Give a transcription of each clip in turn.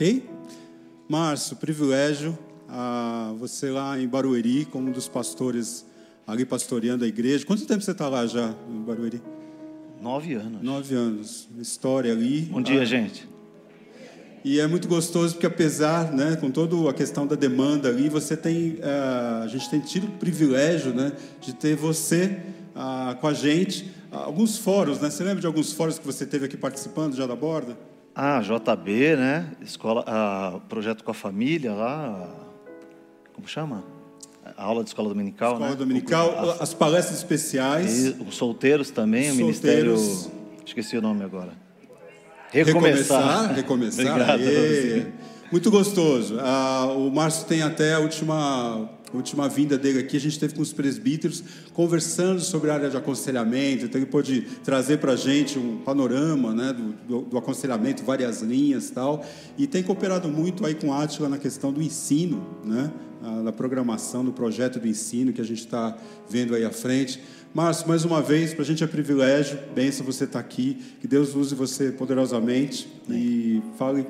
ok? Márcio, privilégio a você lá em Barueri, como um dos pastores ali pastoreando a igreja. Quanto tempo você está lá já em Barueri? Nove anos. Nove anos. História ali. Bom dia, ah, gente. E é muito gostoso porque apesar, né, com toda a questão da demanda ali, você tem, uh, a gente tem tido o privilégio, né, de ter você uh, com a gente. Uh, alguns fóruns, né? Você lembra de alguns fóruns que você teve aqui participando já da borda? Ah, JB, né? Escola, uh, projeto com a família lá, como chama? A aula de escola dominical, escola né? dominical, as, as palestras especiais. E os solteiros também, solteiros. o ministério, esqueci o nome agora. Recomeçar. Recomeçar. Obrigado. Muito gostoso. Ah, o Márcio tem até a última, última vinda dele aqui. A gente teve com os presbíteros conversando sobre a área de aconselhamento. Então, ele pôde trazer para a gente um panorama né, do, do, do, aconselhamento, várias linhas e tal. E tem cooperado muito aí com a Átila na questão do ensino, né, na programação do projeto do ensino que a gente está vendo aí à frente. Márcio, mais uma vez, para a gente é privilégio, benção você estar tá aqui, que Deus use você poderosamente Amém. e fale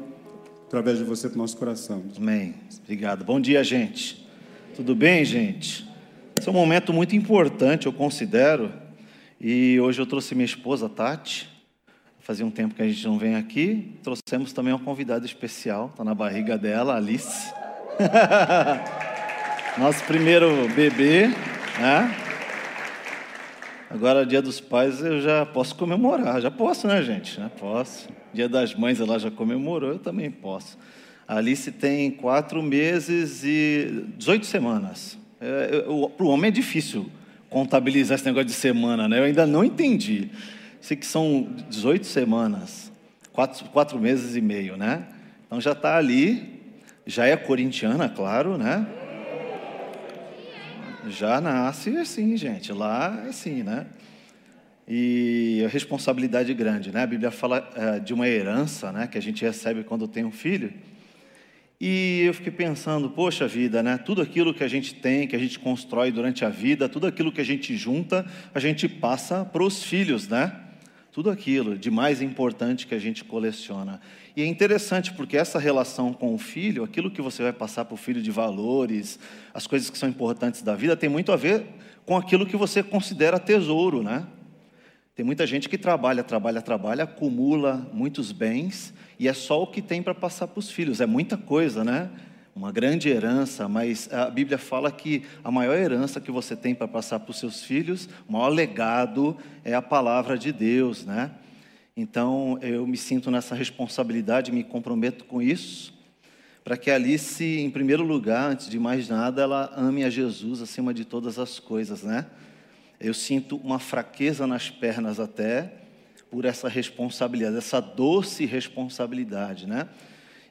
através de você para o nosso coração. Amém. Obrigado. Bom dia, gente. Tudo bem, gente? Esse é um momento muito importante, eu considero, e hoje eu trouxe minha esposa, Tati. Fazia um tempo que a gente não vem aqui. Trouxemos também uma convidada especial, está na barriga dela, Alice. Nosso primeiro bebê, né? Agora, dia dos pais, eu já posso comemorar. Já posso, né, gente? Já posso. Dia das mães, ela já comemorou, eu também posso. Alice tem quatro meses e 18 semanas. É, Para o homem é difícil contabilizar esse negócio de semana, né? Eu ainda não entendi. Sei que são 18 semanas, quatro, quatro meses e meio, né? Então já está ali, já é corintiana, claro, né? Já nasce assim, gente. Lá é assim, né? E a responsabilidade grande, né? A Bíblia fala é, de uma herança, né? Que a gente recebe quando tem um filho. E eu fiquei pensando, poxa vida, né? Tudo aquilo que a gente tem, que a gente constrói durante a vida, tudo aquilo que a gente junta, a gente passa para os filhos, né? Tudo aquilo de mais importante que a gente coleciona. E é interessante porque essa relação com o filho, aquilo que você vai passar para o filho de valores, as coisas que são importantes da vida, tem muito a ver com aquilo que você considera tesouro, né? Tem muita gente que trabalha, trabalha, trabalha, acumula muitos bens e é só o que tem para passar para os filhos. É muita coisa, né? Uma grande herança, mas a Bíblia fala que a maior herança que você tem para passar para os seus filhos, o maior legado é a palavra de Deus, né? Então, eu me sinto nessa responsabilidade, me comprometo com isso, para que Alice, em primeiro lugar, antes de mais nada, ela ame a Jesus acima de todas as coisas, né? Eu sinto uma fraqueza nas pernas até por essa responsabilidade, essa doce responsabilidade, né?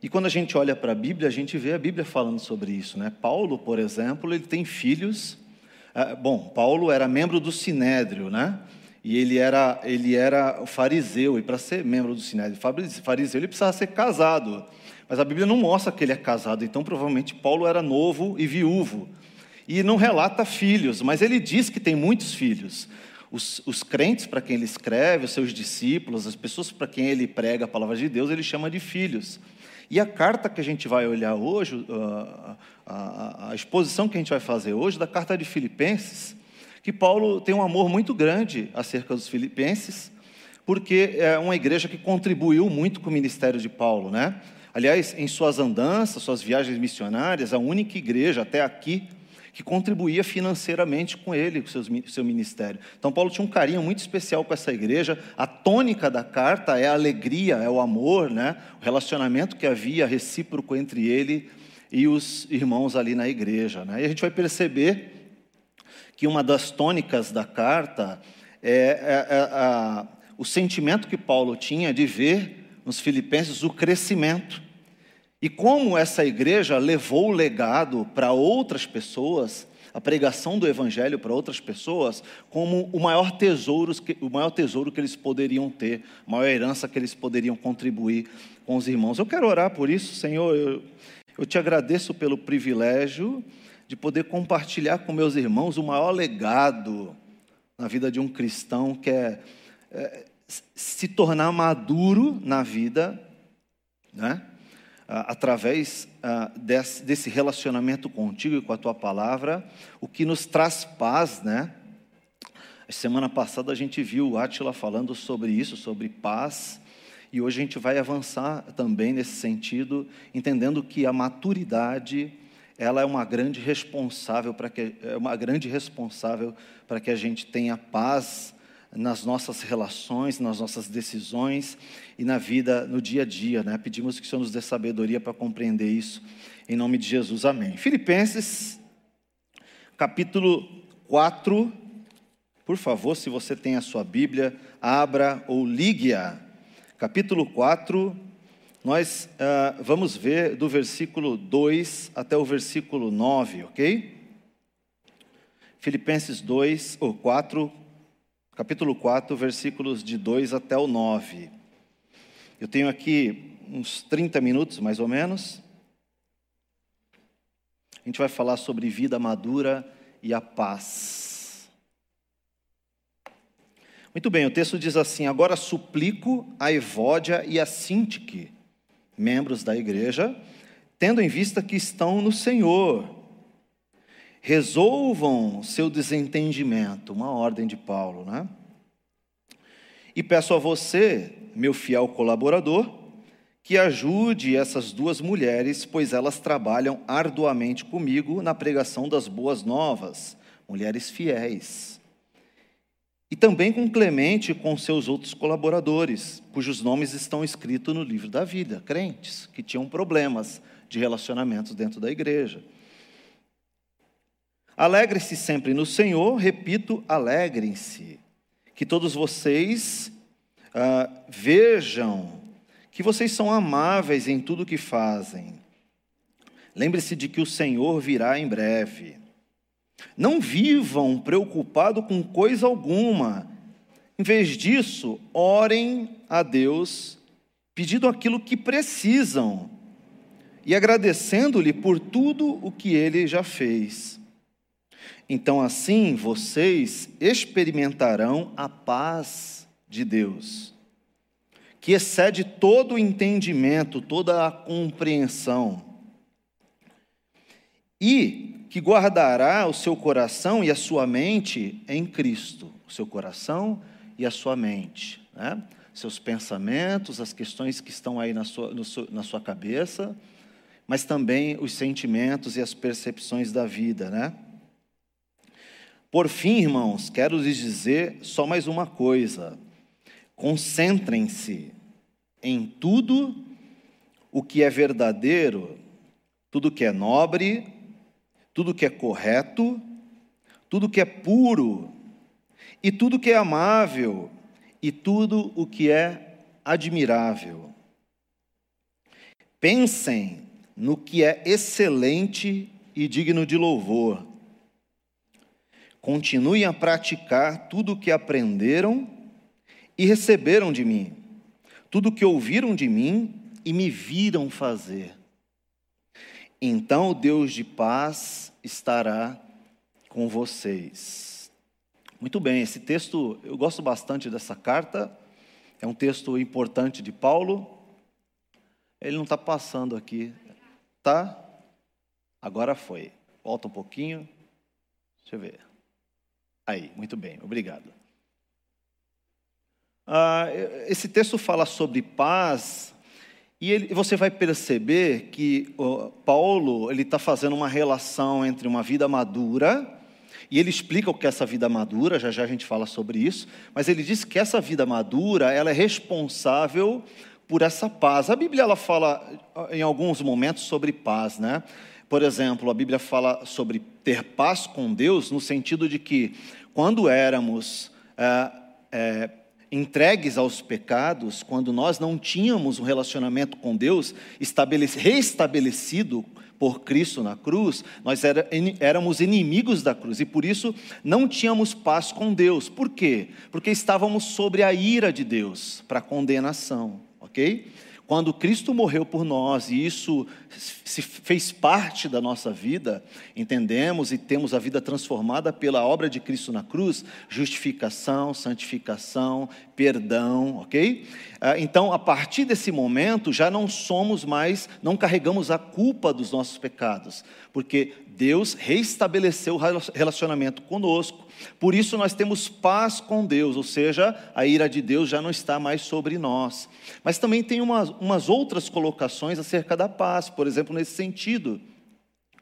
E quando a gente olha para a Bíblia, a gente vê a Bíblia falando sobre isso, né? Paulo, por exemplo, ele tem filhos. Ah, bom, Paulo era membro do Sinédrio, né? e ele era, ele era fariseu, e para ser membro do Sinédrio fariseu, ele precisava ser casado. Mas a Bíblia não mostra que ele é casado, então provavelmente Paulo era novo e viúvo. E não relata filhos, mas ele diz que tem muitos filhos. Os, os crentes para quem ele escreve, os seus discípulos, as pessoas para quem ele prega a palavra de Deus, ele chama de filhos. E a carta que a gente vai olhar hoje, a, a, a exposição que a gente vai fazer hoje, da carta de Filipenses, que Paulo tem um amor muito grande acerca dos filipenses, porque é uma igreja que contribuiu muito com o ministério de Paulo, né? Aliás, em suas andanças, suas viagens missionárias, a única igreja até aqui que contribuía financeiramente com ele, com o seu ministério. Então, Paulo tinha um carinho muito especial com essa igreja. A tônica da carta é a alegria, é o amor, né? o relacionamento que havia recíproco entre ele e os irmãos ali na igreja. Né? E a gente vai perceber que uma das tônicas da carta é, é, é a, o sentimento que Paulo tinha de ver nos filipenses o crescimento. E como essa igreja levou o legado para outras pessoas, a pregação do evangelho para outras pessoas, como o maior tesouro, o maior tesouro que eles poderiam ter, a maior herança que eles poderiam contribuir com os irmãos. Eu quero orar por isso, Senhor. Eu, eu te agradeço pelo privilégio de poder compartilhar com meus irmãos o maior legado na vida de um cristão, que é, é se tornar maduro na vida, né? Através desse relacionamento contigo e com a tua palavra, o que nos traz paz, né? Semana passada a gente viu o Átila falando sobre isso, sobre paz, e hoje a gente vai avançar também nesse sentido, entendendo que a maturidade ela é uma grande responsável para que é uma grande responsável para que a gente tenha paz nas nossas relações, nas nossas decisões e na vida, no dia a dia, né? Pedimos que o Senhor nos dê sabedoria para compreender isso, em nome de Jesus, amém. Filipenses, capítulo 4, por favor, se você tem a sua Bíblia, abra ou ligue-a. Capítulo 4, nós uh, vamos ver do versículo 2 até o versículo 9, ok? Filipenses 2, ou 4, capítulo 4, versículos de 2 até o 9. Eu tenho aqui uns 30 minutos, mais ou menos. A gente vai falar sobre vida madura e a paz. Muito bem, o texto diz assim: Agora suplico a Evódia e a Sintique, membros da igreja, tendo em vista que estão no Senhor, resolvam seu desentendimento, uma ordem de Paulo, né? E peço a você, meu fiel colaborador, que ajude essas duas mulheres, pois elas trabalham arduamente comigo na pregação das boas novas, mulheres fiéis. E também com Clemente e com seus outros colaboradores, cujos nomes estão escritos no livro da vida, crentes que tinham problemas de relacionamentos dentro da igreja. Alegre-se sempre no Senhor, repito, alegrem-se. Que todos vocês ah, vejam que vocês são amáveis em tudo que fazem. Lembre-se de que o Senhor virá em breve. Não vivam preocupados com coisa alguma. Em vez disso, orem a Deus, pedindo aquilo que precisam e agradecendo-lhe por tudo o que ele já fez. Então, assim, vocês experimentarão a paz de Deus, que excede todo o entendimento, toda a compreensão, e que guardará o seu coração e a sua mente em Cristo. O seu coração e a sua mente, né? seus pensamentos, as questões que estão aí na sua, na sua cabeça, mas também os sentimentos e as percepções da vida, né? Por fim, irmãos, quero lhes dizer só mais uma coisa: concentrem-se em tudo o que é verdadeiro, tudo que é nobre, tudo que é correto, tudo que é puro, e tudo que é amável, e tudo o que é admirável. Pensem no que é excelente e digno de louvor. Continuem a praticar tudo o que aprenderam e receberam de mim, tudo o que ouviram de mim e me viram fazer. Então o Deus de paz estará com vocês. Muito bem, esse texto, eu gosto bastante dessa carta, é um texto importante de Paulo. Ele não está passando aqui, tá? Agora foi. Volta um pouquinho. Deixa eu ver. Aí, muito bem, obrigado. Ah, esse texto fala sobre paz e ele, você vai perceber que Paulo ele está fazendo uma relação entre uma vida madura e ele explica o que é essa vida madura. Já já a gente fala sobre isso, mas ele diz que essa vida madura ela é responsável por essa paz. A Bíblia ela fala em alguns momentos sobre paz, né? Por exemplo, a Bíblia fala sobre ter paz com Deus no sentido de que quando éramos é, é, entregues aos pecados, quando nós não tínhamos um relacionamento com Deus restabelecido por Cristo na cruz, nós era, éramos inimigos da cruz e por isso não tínhamos paz com Deus. Por quê? Porque estávamos sobre a ira de Deus para condenação, ok? Quando Cristo morreu por nós e isso se fez parte da nossa vida, entendemos e temos a vida transformada pela obra de Cristo na cruz, justificação, santificação, perdão, ok? Ah, então, a partir desse momento, já não somos mais, não carregamos a culpa dos nossos pecados, porque Deus reestabeleceu o relacionamento conosco. Por isso nós temos paz com Deus, ou seja, a ira de Deus já não está mais sobre nós. Mas também tem umas, umas outras colocações acerca da paz, por exemplo, nesse sentido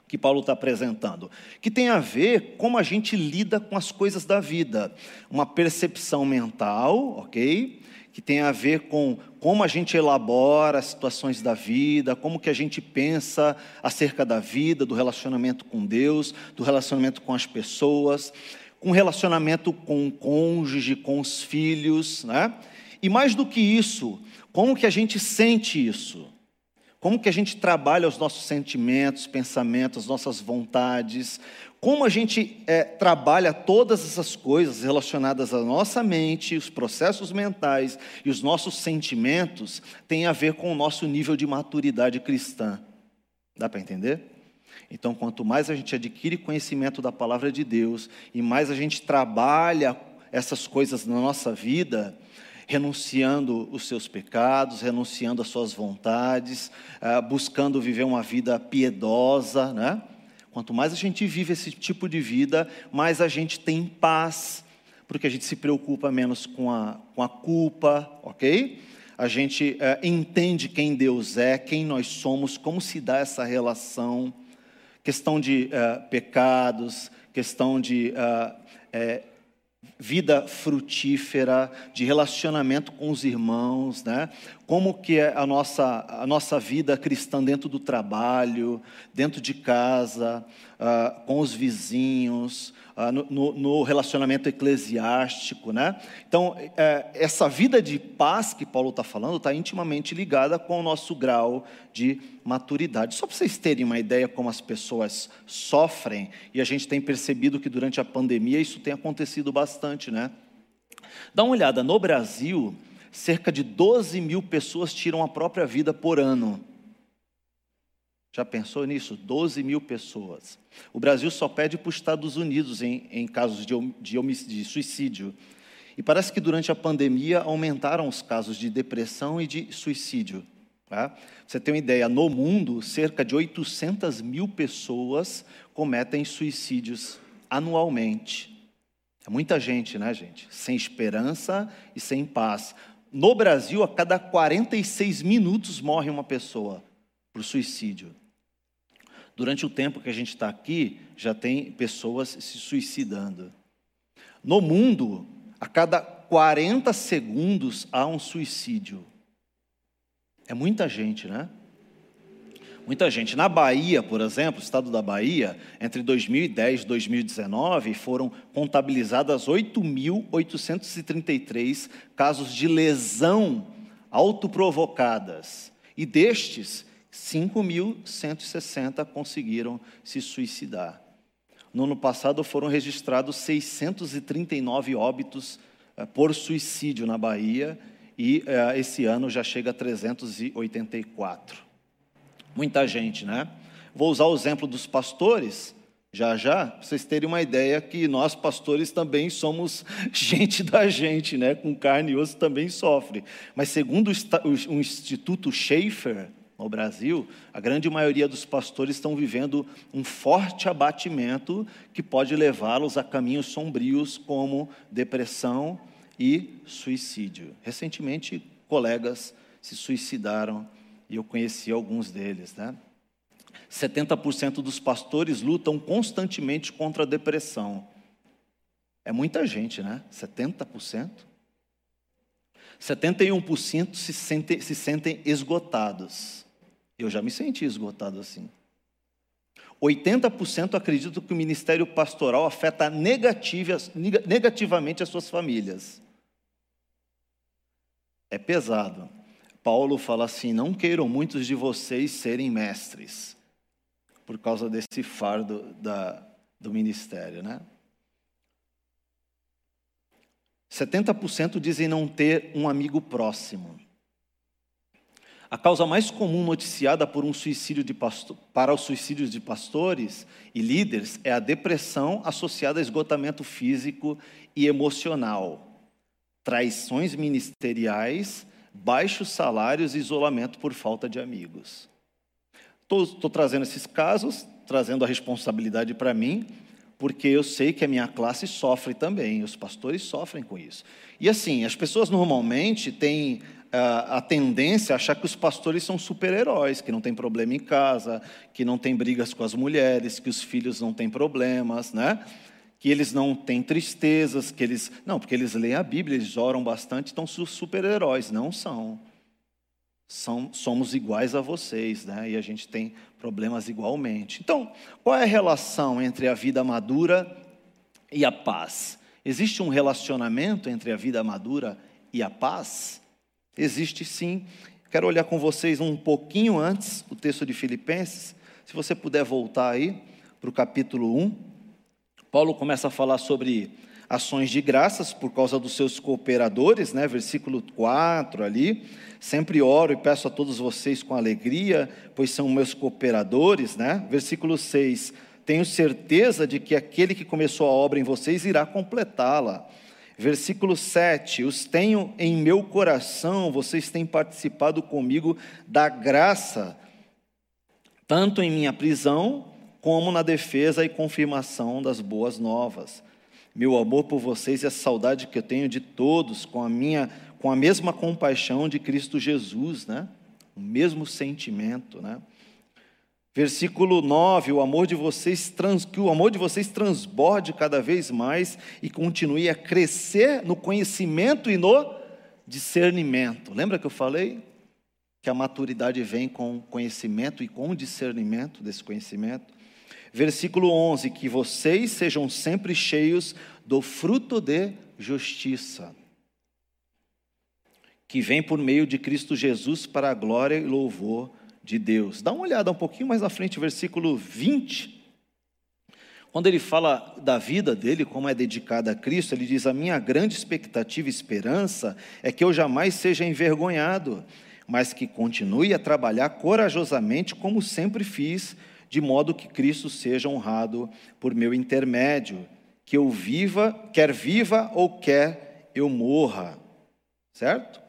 que Paulo está apresentando, que tem a ver como a gente lida com as coisas da vida, uma percepção mental, ok? Que tem a ver com como a gente elabora as situações da vida, como que a gente pensa acerca da vida, do relacionamento com Deus, do relacionamento com as pessoas, com relacionamento com o cônjuge, com os filhos, né? E mais do que isso, como que a gente sente isso? Como que a gente trabalha os nossos sentimentos, pensamentos, as nossas vontades? Como a gente é, trabalha todas essas coisas relacionadas à nossa mente, os processos mentais e os nossos sentimentos tem a ver com o nosso nível de maturidade cristã. Dá para entender? Então, quanto mais a gente adquire conhecimento da palavra de Deus e mais a gente trabalha essas coisas na nossa vida, renunciando os seus pecados, renunciando as suas vontades, ah, buscando viver uma vida piedosa, né? Quanto mais a gente vive esse tipo de vida, mais a gente tem paz, porque a gente se preocupa menos com a, com a culpa, ok? A gente é, entende quem Deus é, quem nós somos, como se dá essa relação, questão de é, pecados, questão de é, vida frutífera, de relacionamento com os irmãos, né? Como que é a nossa, a nossa vida cristã dentro do trabalho, dentro de casa, uh, com os vizinhos, uh, no, no, relacionamento eclesiástico, né? Então, uh, essa vida de paz que Paulo está falando está intimamente ligada com o nosso grau de maturidade. Só para vocês terem uma ideia como as pessoas sofrem, e a gente tem percebido que durante a pandemia isso tem acontecido bastante, né? Dá uma olhada, no Brasil, cerca de 12 mil pessoas tiram a própria vida por ano. Já pensou nisso? 12 mil pessoas. O Brasil só pede para os Estados Unidos em, em casos de, de, suicídio. E parece que durante a pandemia aumentaram os casos de depressão e de suicídio. Tá? Você tem uma ideia, no mundo, cerca de 800 mil pessoas cometem suicídios anualmente. É muita gente, né, gente? Sem esperança e sem paz. No Brasil, a cada 46 minutos morre uma pessoa por suicídio. Durante o tempo que a gente está aqui, já tem pessoas se suicidando. No mundo, a cada 40 segundos há um suicídio. É muita gente, né? Muita gente. Na Bahia, por exemplo, estado da Bahia, entre 2010 e 2019, foram contabilizadas 8.833 casos de lesão autoprovocadas. E destes, 5.160 conseguiram se suicidar. No ano passado foram registrados 639 óbitos eh, por suicídio na Bahia e eh, esse ano já chega a 384. Muita gente, né? Vou usar o exemplo dos pastores, já já, para vocês terem uma ideia que nós pastores também somos gente da gente, né? Com carne e osso também sofre. Mas segundo o Instituto Schaefer, no Brasil, a grande maioria dos pastores estão vivendo um forte abatimento que pode levá-los a caminhos sombrios como depressão e suicídio. Recentemente, colegas se suicidaram e eu conheci alguns deles, né? 70% dos pastores lutam constantemente contra a depressão. É muita gente, né? 70%. 71% se sentem, se sentem esgotados. Eu já me senti esgotado assim. 80% acreditam que o ministério pastoral afeta negativamente as suas famílias. É pesado. Paulo fala assim: não queiram muitos de vocês serem mestres, por causa desse fardo da, do ministério, né? 70% dizem não ter um amigo próximo. A causa mais comum noticiada por um suicídio de pastor, para os suicídios de pastores e líderes é a depressão associada a esgotamento físico e emocional, traições ministeriais, baixos salários e isolamento por falta de amigos. Estou trazendo esses casos, trazendo a responsabilidade para mim, porque eu sei que a minha classe sofre também, os pastores sofrem com isso. E assim, as pessoas normalmente têm a, a tendência a achar que os pastores são super-heróis, que não tem problema em casa, que não tem brigas com as mulheres, que os filhos não têm problemas, né? Que eles não têm tristezas, que eles. Não, porque eles leem a Bíblia, eles oram bastante, então super-heróis. Não são. são. Somos iguais a vocês, né? E a gente tem problemas igualmente. Então, qual é a relação entre a vida madura e a paz? Existe um relacionamento entre a vida madura e a paz? Existe sim. Quero olhar com vocês um pouquinho antes o texto de Filipenses. Se você puder voltar aí para o capítulo 1. Paulo começa a falar sobre ações de graças por causa dos seus cooperadores, né? Versículo 4 ali. Sempre oro e peço a todos vocês com alegria, pois são meus cooperadores, né? Versículo 6. Tenho certeza de que aquele que começou a obra em vocês irá completá-la. Versículo 7: Os tenho em meu coração, vocês têm participado comigo da graça, tanto em minha prisão, como na defesa e confirmação das boas novas. Meu amor por vocês e a saudade que eu tenho de todos, com a minha, com a mesma compaixão de Cristo Jesus, né? O mesmo sentimento, né? Versículo 9, o amor de vocês trans, que o amor de vocês transborde cada vez mais e continue a crescer no conhecimento e no discernimento. Lembra que eu falei que a maturidade vem com conhecimento e com discernimento desse conhecimento? Versículo 11, que vocês sejam sempre cheios do fruto de justiça, que vem por meio de Cristo Jesus para a glória e louvor de Deus. Dá uma olhada um pouquinho mais à frente, versículo 20. Quando ele fala da vida dele, como é dedicada a Cristo, ele diz: A minha grande expectativa e esperança é que eu jamais seja envergonhado, mas que continue a trabalhar corajosamente, como sempre fiz, de modo que Cristo seja honrado por meu intermédio, que eu viva, quer viva ou quer eu morra. Certo?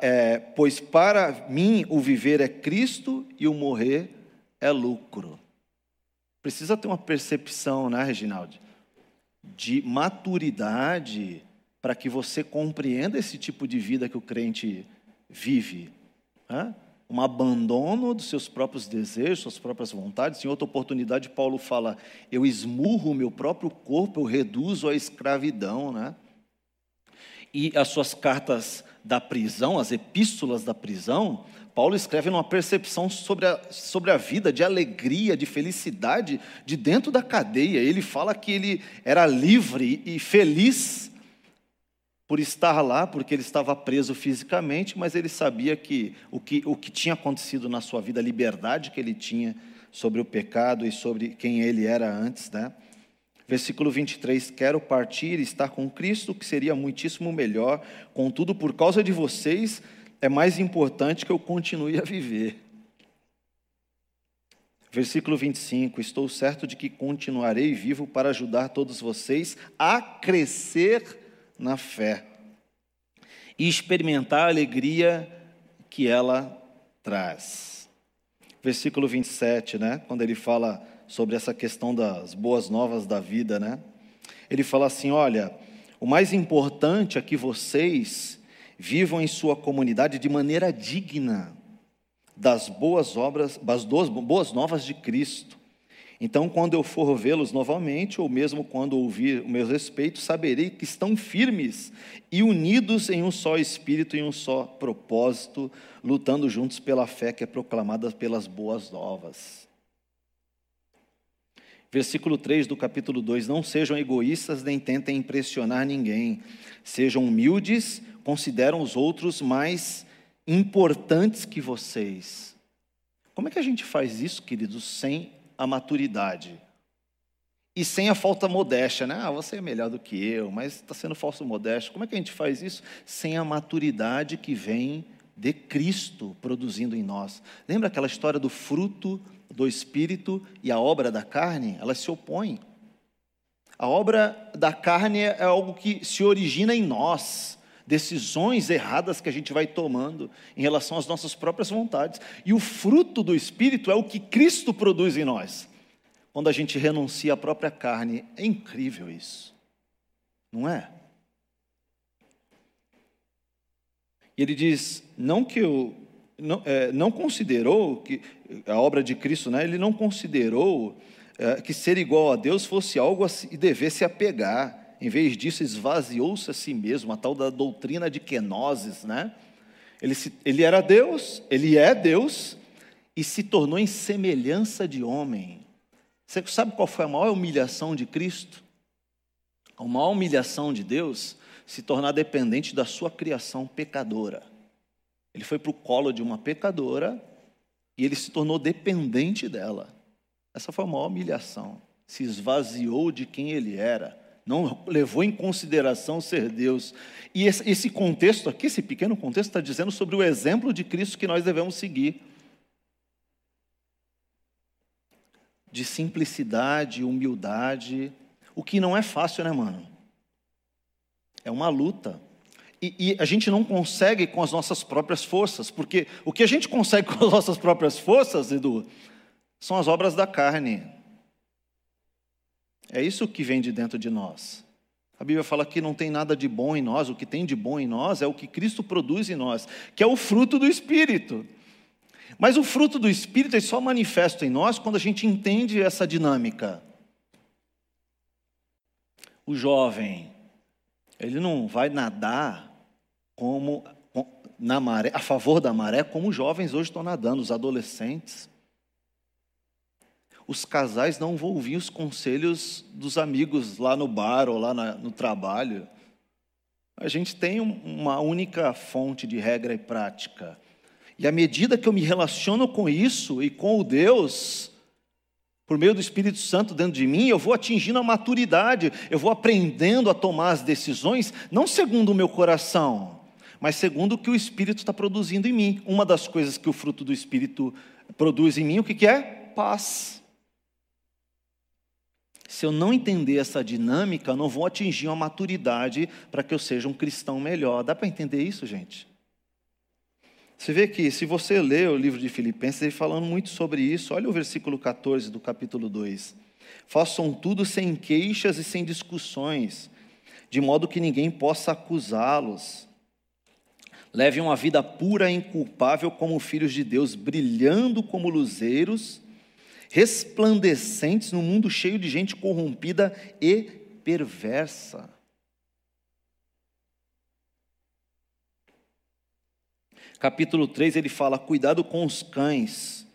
é, pois para mim o viver é Cristo e o morrer é lucro. Precisa ter uma percepção, né, Reginaldo? De maturidade para que você compreenda esse tipo de vida que o crente vive. Né? Um abandono dos seus próprios desejos, suas próprias vontades. Em outra oportunidade, Paulo fala: Eu esmurro o meu próprio corpo, eu reduzo a escravidão. Né? E as suas cartas da prisão, as epístolas da prisão, Paulo escreve numa percepção sobre a, sobre a vida, de alegria, de felicidade, de dentro da cadeia. Ele fala que ele era livre e feliz por estar lá, porque ele estava preso fisicamente, mas ele sabia que o que, o que tinha acontecido na sua vida, a liberdade que ele tinha sobre o pecado e sobre quem ele era antes, né? Versículo 23: Quero partir e estar com Cristo, que seria muitíssimo melhor, contudo, por causa de vocês, é mais importante que eu continue a viver. Versículo 25: Estou certo de que continuarei vivo para ajudar todos vocês a crescer na fé e experimentar a alegria que ela traz. Versículo 27, né? Quando ele fala sobre essa questão das boas novas da vida, né? Ele fala assim: olha, o mais importante é que vocês vivam em sua comunidade de maneira digna das boas obras, das boas novas de Cristo. Então, quando eu for vê-los novamente, ou mesmo quando ouvir o meu respeito, saberei que estão firmes e unidos em um só espírito e um só propósito, lutando juntos pela fé que é proclamada pelas boas novas. Versículo 3 do capítulo 2: Não sejam egoístas nem tentem impressionar ninguém. Sejam humildes, consideram os outros mais importantes que vocês. Como é que a gente faz isso, queridos, sem a maturidade? E sem a falta modéstia, né? Ah, você é melhor do que eu, mas está sendo falso modesto. Como é que a gente faz isso? Sem a maturidade que vem de Cristo produzindo em nós. Lembra aquela história do fruto do Espírito e a obra da carne? Elas se opõem. A obra da carne é algo que se origina em nós, decisões erradas que a gente vai tomando em relação às nossas próprias vontades. E o fruto do Espírito é o que Cristo produz em nós. Quando a gente renuncia à própria carne, é incrível isso, não é? E ele diz: não que eu não, é, não considerou que a obra de Cristo, né? Ele não considerou é, que ser igual a Deus fosse algo a se, devesse apegar. Em vez disso, esvaziou-se a si mesmo, a tal da doutrina de kenosis, né? Ele, se, ele era Deus, ele é Deus e se tornou em semelhança de homem. Você sabe qual foi a maior humilhação de Cristo? A maior humilhação de Deus se tornar dependente da sua criação pecadora. Ele foi para o colo de uma pecadora e ele se tornou dependente dela. Essa foi a maior humilhação. Se esvaziou de quem ele era, não levou em consideração ser Deus. E esse contexto aqui, esse pequeno contexto, está dizendo sobre o exemplo de Cristo que nós devemos seguir. De simplicidade, humildade, o que não é fácil, né, mano? É uma luta. E, e, a gente não consegue com as nossas próprias forças, porque o que a gente consegue com as nossas próprias forças, Edu, são as obras da carne. É isso que vem de dentro de nós. A Bíblia fala que não tem nada de bom em nós, o que tem de bom em nós é o que Cristo produz em nós, que é o fruto do Espírito. Mas o fruto do Espírito é só manifesto em nós quando a gente entende essa dinâmica. O jovem, ele não vai nadar como na maré, a favor da maré, como os jovens hoje estão nadando, os adolescentes. Os casais não vão ouvir os conselhos dos amigos lá no bar ou lá na, no trabalho. A gente tem uma única fonte de regra e prática. E à medida que eu me relaciono com isso e com o Deus, por meio do Espírito Santo dentro de mim, eu vou atingindo a maturidade, eu vou aprendendo a tomar as decisões, não segundo o meu coração, mas segundo o que o Espírito está produzindo em mim. Uma das coisas que o fruto do Espírito produz em mim, o que, que é? Paz. Se eu não entender essa dinâmica, eu não vou atingir uma maturidade para que eu seja um cristão melhor. Dá para entender isso, gente? Você vê que, se você lê o livro de Filipenses, ele falando muito sobre isso, olha o versículo 14 do capítulo 2. Façam tudo sem queixas e sem discussões, de modo que ninguém possa acusá-los. Leve uma vida pura e inculpável como filhos de Deus, brilhando como luzeiros, resplandecentes no mundo cheio de gente corrompida e perversa. Capítulo 3 ele fala: cuidado com os cães,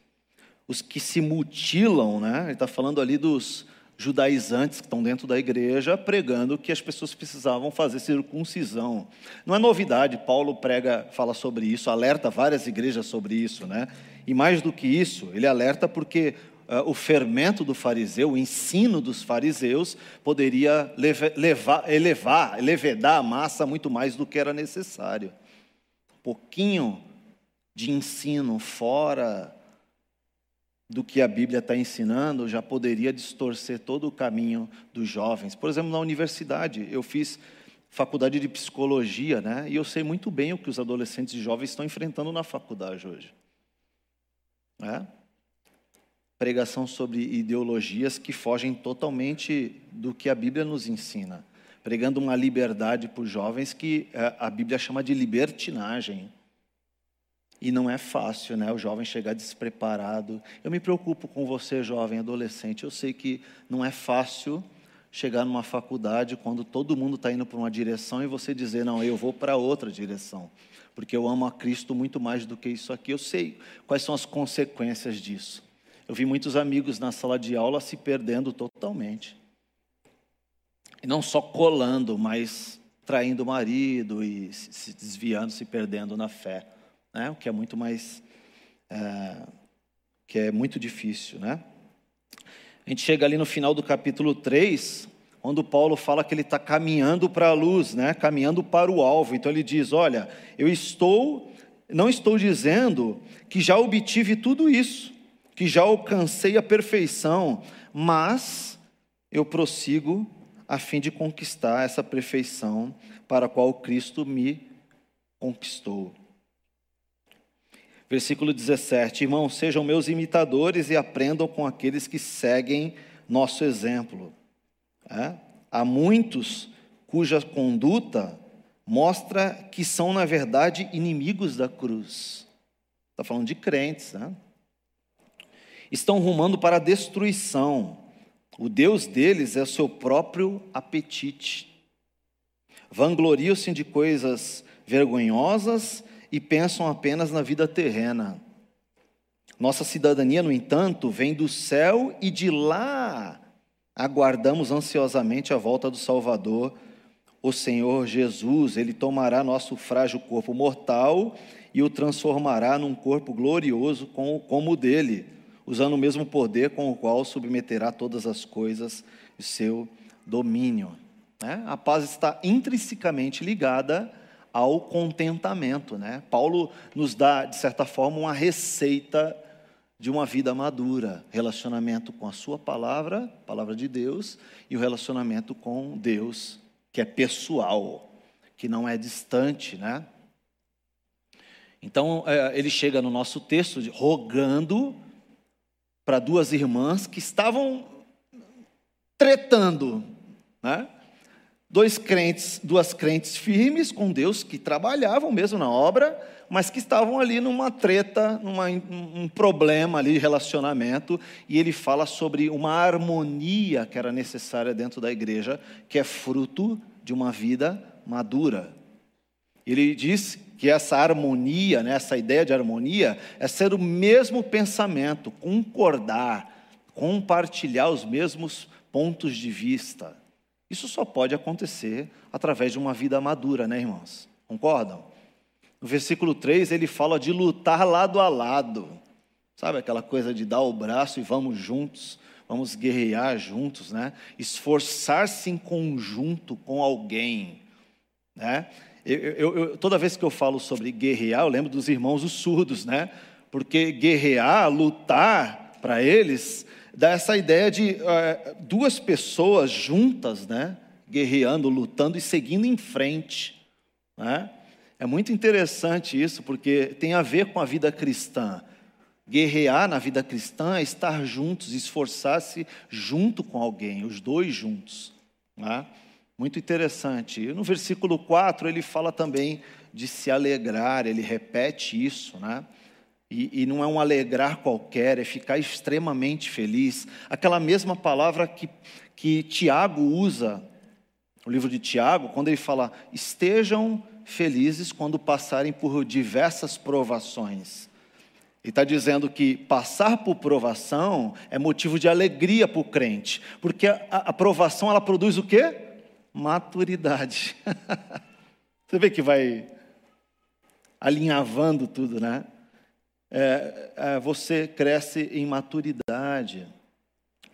os que se mutilam, né? Ele está falando ali dos, judaizantes que estão dentro da igreja pregando que as pessoas precisavam fazer circuncisão. Não é novidade, Paulo prega, fala sobre isso, alerta várias igrejas sobre isso, né? E mais do que isso, ele alerta porque o fermento do fariseu, o ensino dos fariseus, poderia levar, elevar, levedar a massa muito mais do que era necessário. Um pouquinho de ensino fora do que a Bíblia está ensinando já poderia distorcer todo o caminho dos jovens. Por exemplo, na universidade, eu fiz faculdade de psicologia, né? E eu sei muito bem o que os adolescentes e jovens estão enfrentando na faculdade hoje. Né? Pregação sobre ideologias que fogem totalmente do que a Bíblia nos ensina, pregando uma liberdade para os jovens que eh, a Bíblia chama de libertinagem. E não é fácil, né? O jovem chegar despreparado. Eu me preocupo com você, jovem, adolescente. Eu sei que não é fácil chegar numa faculdade quando todo mundo está indo para uma direção e você dizer, não, eu vou para outra direção, porque eu amo a Cristo muito mais do que isso aqui. Eu sei quais são as consequências disso. Eu vi muitos amigos na sala de aula se perdendo totalmente. E não só colando, mas traindo o marido e se desviando, se perdendo na fé né? o que é muito mais. É, que é muito difícil. Né? A gente chega ali no final do capítulo 3, quando Paulo fala que ele está caminhando para a luz, né? caminhando para o alvo. Então ele diz: Olha, eu estou não estou dizendo que já obtive tudo isso, que já alcancei a perfeição, mas eu prossigo a fim de conquistar essa perfeição para a qual Cristo me conquistou. Versículo 17: Irmãos, sejam meus imitadores e aprendam com aqueles que seguem nosso exemplo. É? Há muitos cuja conduta mostra que são, na verdade, inimigos da cruz. Está falando de crentes, né? Estão rumando para a destruição. O Deus deles é o seu próprio apetite. Vangloriam-se de coisas vergonhosas e pensam apenas na vida terrena. Nossa cidadania, no entanto, vem do céu e de lá aguardamos ansiosamente a volta do Salvador o Senhor Jesus, ele tomará nosso frágil corpo mortal e o transformará num corpo glorioso como o dele, usando o mesmo poder com o qual submeterá todas as coisas de seu domínio. Né? A paz está intrinsecamente ligada ao contentamento. Né? Paulo nos dá, de certa forma, uma receita de uma vida madura, relacionamento com a sua palavra, palavra de Deus, e o relacionamento com Deus que é pessoal, que não é distante, né? Então, é, ele chega no nosso texto rogando para duas irmãs que estavam tretando, né? Dois crentes, duas crentes firmes com Deus que trabalhavam mesmo na obra, mas que estavam ali numa treta, numa, um problema ali, relacionamento, e ele fala sobre uma harmonia que era necessária dentro da igreja, que é fruto de uma vida madura. Ele diz que essa harmonia, né, essa ideia de harmonia, é ser o mesmo pensamento, concordar, compartilhar os mesmos pontos de vista. Isso só pode acontecer através de uma vida madura, né, irmãos? Concordam? No versículo 3, ele fala de lutar lado a lado. Sabe aquela coisa de dar o braço e vamos juntos, vamos guerrear juntos, né? Esforçar-se em conjunto com alguém, né? Eu, eu, toda vez que eu falo sobre guerrear, eu lembro dos irmãos os surdos, né? Porque guerrear, lutar, para eles, dá essa ideia de uh, duas pessoas juntas, né? Guerreando, lutando e seguindo em frente, né? É muito interessante isso, porque tem a ver com a vida cristã. Guerrear na vida cristã é estar juntos, esforçar-se junto com alguém, os dois juntos. Né? Muito interessante. E no versículo 4 ele fala também de se alegrar, ele repete isso, né? E, e, não é um alegrar qualquer, é ficar extremamente feliz. Aquela mesma palavra que, que Tiago usa, no livro de Tiago, quando ele fala: estejam felizes quando passarem por diversas provações. Ele está dizendo que passar por provação é motivo de alegria para o crente, porque a, a provação ela produz o quê? Maturidade. Você vê que vai alinhavando tudo, né? É, é, você cresce em maturidade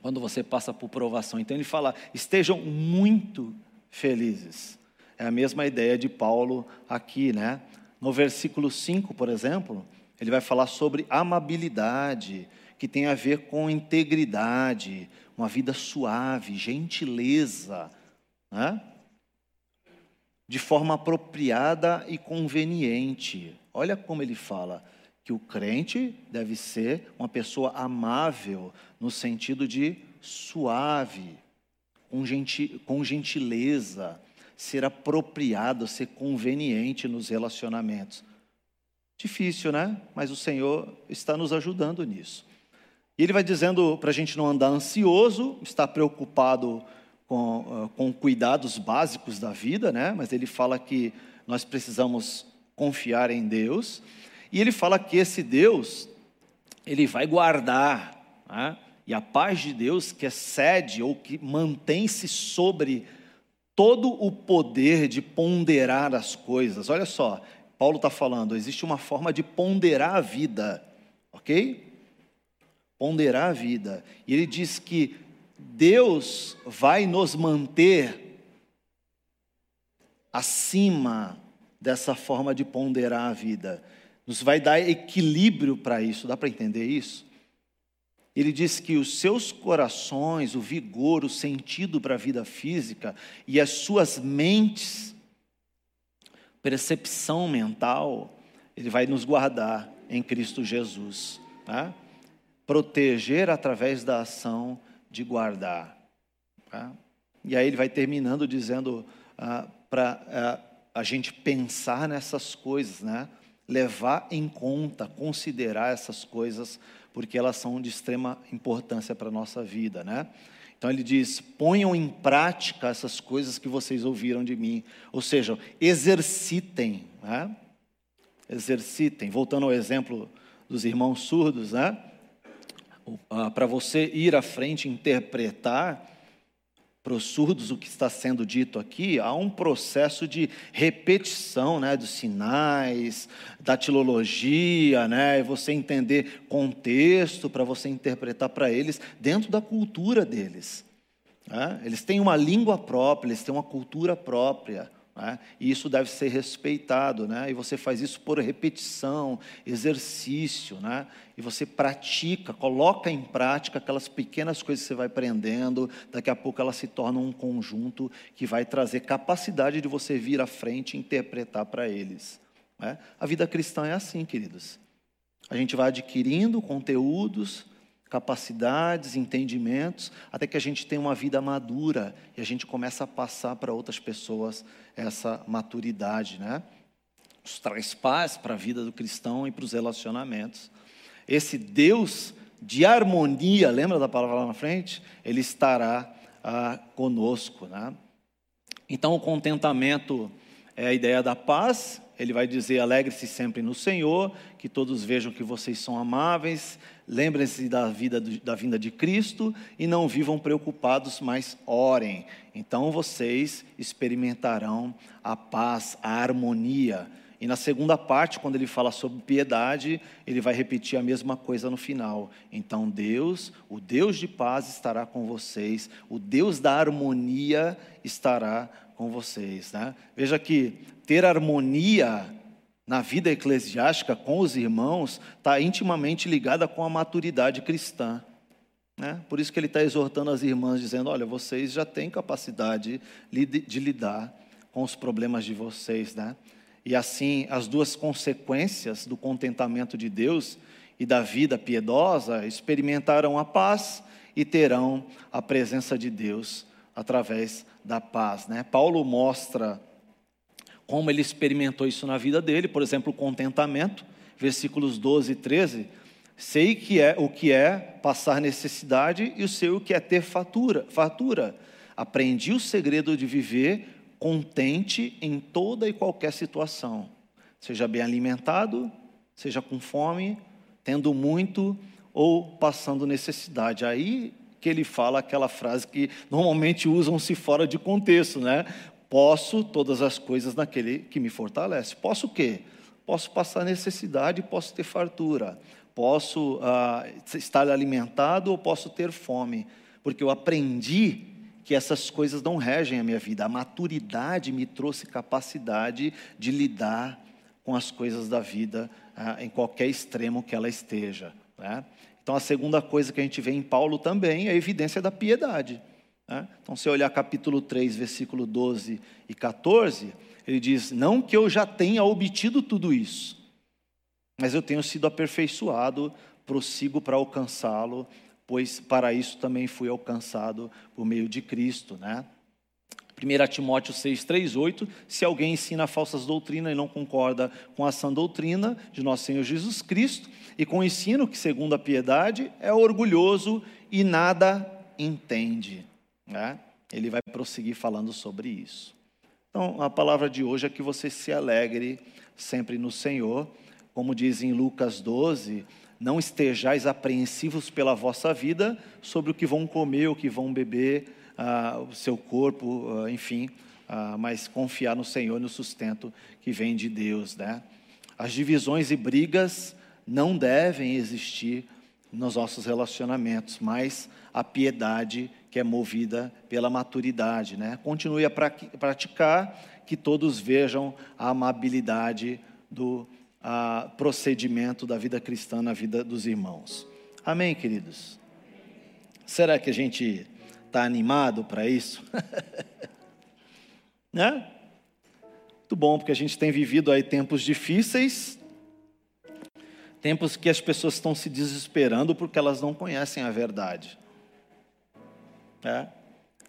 quando você passa por provação. Então ele fala: estejam muito felizes. É a mesma ideia de Paulo aqui, né? No versículo 5, por exemplo, ele vai falar sobre amabilidade, que tem a ver com integridade, uma vida suave, gentileza, né? de forma apropriada e conveniente. Olha como ele fala que o crente deve ser uma pessoa amável, no sentido de suave, com, gentileza, ser apropriado, ser conveniente nos relacionamentos. Difícil, né? Mas o Senhor está nos ajudando nisso. E ele vai dizendo para a gente não andar ansioso, estar preocupado com, ah, com cuidados básicos da vida, né? Mas ele fala que nós precisamos confiar em Deus. E ele fala que esse Deus, ele vai guardar, né? e a paz de Deus que excede ou que mantém-se sobre todo o poder de ponderar as coisas. Olha só, Paulo está falando, existe uma forma de ponderar a vida, ok? Ponderar a vida. E ele diz que Deus vai nos manter acima dessa forma de ponderar a vida. nos vai dar equilíbrio para isso. Dá para entender isso? Ele diz que os seus corações, o vigor, o sentido para a vida física e as suas mentes, percepção mental, ele vai nos guardar em Cristo Jesus. Tá? Proteger através da ação de guardar. Tá? E aí ele vai terminando dizendo ah, para ah, a gente pensar nessas coisas, né? levar em conta, considerar essas coisas, porque elas são de extrema importância para a nossa vida. Né? Então ele diz: ponham em prática essas coisas que vocês ouviram de mim, ou seja, exercitem. Né? Exercitem. Voltando ao exemplo dos irmãos surdos, né? Ah, para você ir à frente interpretar para os surdos o que está sendo dito aqui, há um processo de repetição né, dos sinais, da tilologia, né, e você entender contexto para você interpretar para eles dentro da cultura deles. Né? Eles têm uma língua própria, eles têm uma cultura própria. Né? E isso deve ser respeitado, né? e você faz isso por repetição, exercício, né? e você pratica, coloca em prática aquelas pequenas coisas que você vai aprendendo, daqui a pouco elas se tornam um conjunto que vai trazer capacidade de você vir à frente e interpretar para eles. Né? A vida cristã é assim, queridos. A gente vai adquirindo conteúdos, capacidades, entendimentos, até que a gente tenha uma vida madura e a gente começa a passar para outras pessoas essa maturidade, né? Isso traz paz para a vida do cristão e para os relacionamentos. Esse Deus de harmonia, lembra da palavra lá na frente? Ele estará ah, conosco, né? Então, o contentamento é a ideia da paz, ele vai dizer: alegre-se sempre no Senhor, que todos vejam que vocês são amáveis, lembrem-se da, vida, da vinda de Cristo e não vivam preocupados, mas orem. Então vocês experimentarão a paz, a harmonia. E na segunda parte, quando ele fala sobre piedade, ele vai repetir a mesma coisa no final. Então Deus, o Deus de paz estará com vocês, o Deus da harmonia estará com vocês. Né? Veja que ter harmonia na vida eclesiástica com os irmãos está intimamente ligada com a maturidade cristã. Né? Por isso que ele está exortando as irmãs, dizendo: olha, vocês já têm capacidade de lidar com os problemas de vocês. Né? E assim, as duas consequências do contentamento de Deus e da vida piedosa experimentarão a paz e terão a presença de Deus através da paz. Né? Paulo mostra como ele experimentou isso na vida dele, por exemplo, o contentamento, versículos 12 e 13. Sei que é o que é passar necessidade e o sei o que é ter fatura, fatura. Aprendi o segredo de viver contente em toda e qualquer situação. Seja bem alimentado, seja com fome, tendo muito ou passando necessidade. Aí que ele fala aquela frase que normalmente usam-se fora de contexto, né? Posso todas as coisas naquele que me fortalece. Posso o quê? Posso passar necessidade, posso ter fartura, posso ah, estar alimentado ou posso ter fome, porque eu aprendi que essas coisas não regem a minha vida. A maturidade me trouxe capacidade de lidar com as coisas da vida ah, em qualquer extremo que ela esteja. Né? Então, a segunda coisa que a gente vê em Paulo também é a evidência da piedade. Né? Então, se olhar capítulo 3, versículo 12 e 14, ele diz: Não que eu já tenha obtido tudo isso, mas eu tenho sido aperfeiçoado, prossigo para alcançá-lo, pois para isso também fui alcançado por meio de Cristo. Né? 1 Timóteo 6, 3, 8, se alguém ensina falsas doutrinas e não concorda com a sã doutrina de nosso Senhor Jesus Cristo, e com o ensino que, segundo a piedade, é orgulhoso e nada entende. Né? Ele vai prosseguir falando sobre isso. Então, a palavra de hoje é que você se alegre sempre no Senhor. Como diz em Lucas 12, não estejais apreensivos pela vossa vida sobre o que vão comer, o que vão beber, ah, o seu corpo, ah, enfim, ah, mas confiar no Senhor no sustento que vem de Deus, né? As divisões e brigas não devem existir nos nossos relacionamentos, mas a piedade que é movida pela maturidade, né? Continue a praticar que todos vejam a amabilidade do a procedimento da vida cristã na vida dos irmãos. Amém, queridos? Será que a gente está animado para isso? né? Muito bom, porque a gente tem vivido aí tempos difíceis, tempos que as pessoas estão se desesperando porque elas não conhecem a verdade. É?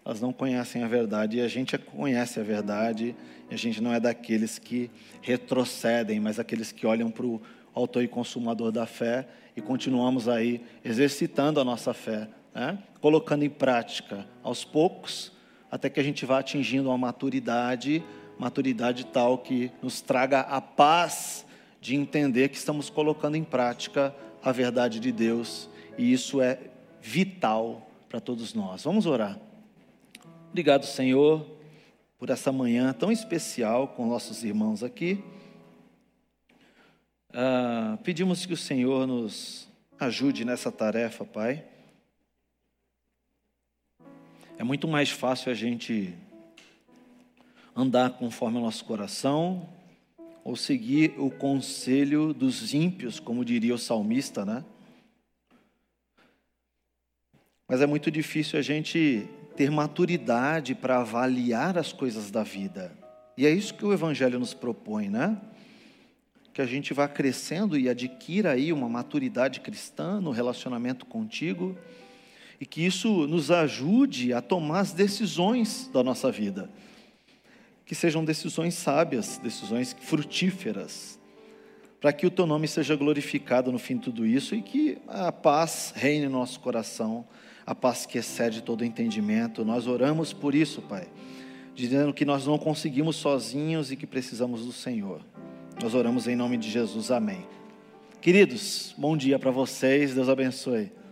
Elas não conhecem a verdade e a gente conhece a verdade a gente não é daqueles que retrocedem, mas aqueles que olham para o autor e consumador da fé e continuamos aí exercitando a nossa fé, né? colocando em prática aos poucos, até que a gente vá atingindo uma maturidade, maturidade tal que nos traga a paz de entender que estamos colocando em prática a verdade de Deus e isso é vital para todos nós. Vamos orar. Obrigado, Senhor, por essa manhã tão especial com nossos irmãos aqui. Ah, pedimos que o Senhor nos ajude nessa tarefa, Pai. É muito mais fácil a gente andar conforme o nosso coração ou seguir o conselho dos ímpios, como diria o salmista, né? Mas é muito difícil a gente ter maturidade para avaliar as coisas da vida. E é isso que o Evangelho nos propõe, né? Que a gente vá crescendo e adquira aí uma maturidade cristã no relacionamento contigo e que isso nos ajude a tomar as decisões da nossa vida. Que sejam decisões sábias, decisões frutíferas, para que o teu nome seja glorificado no fim de tudo isso e que a paz reine no nosso coração a paz que excede todo entendimento. Nós oramos por isso, Pai, dizendo que nós não conseguimos sozinhos e que precisamos do Senhor. Nós oramos em nome de Jesus, amém. Queridos, bom dia para vocês, Deus abençoe.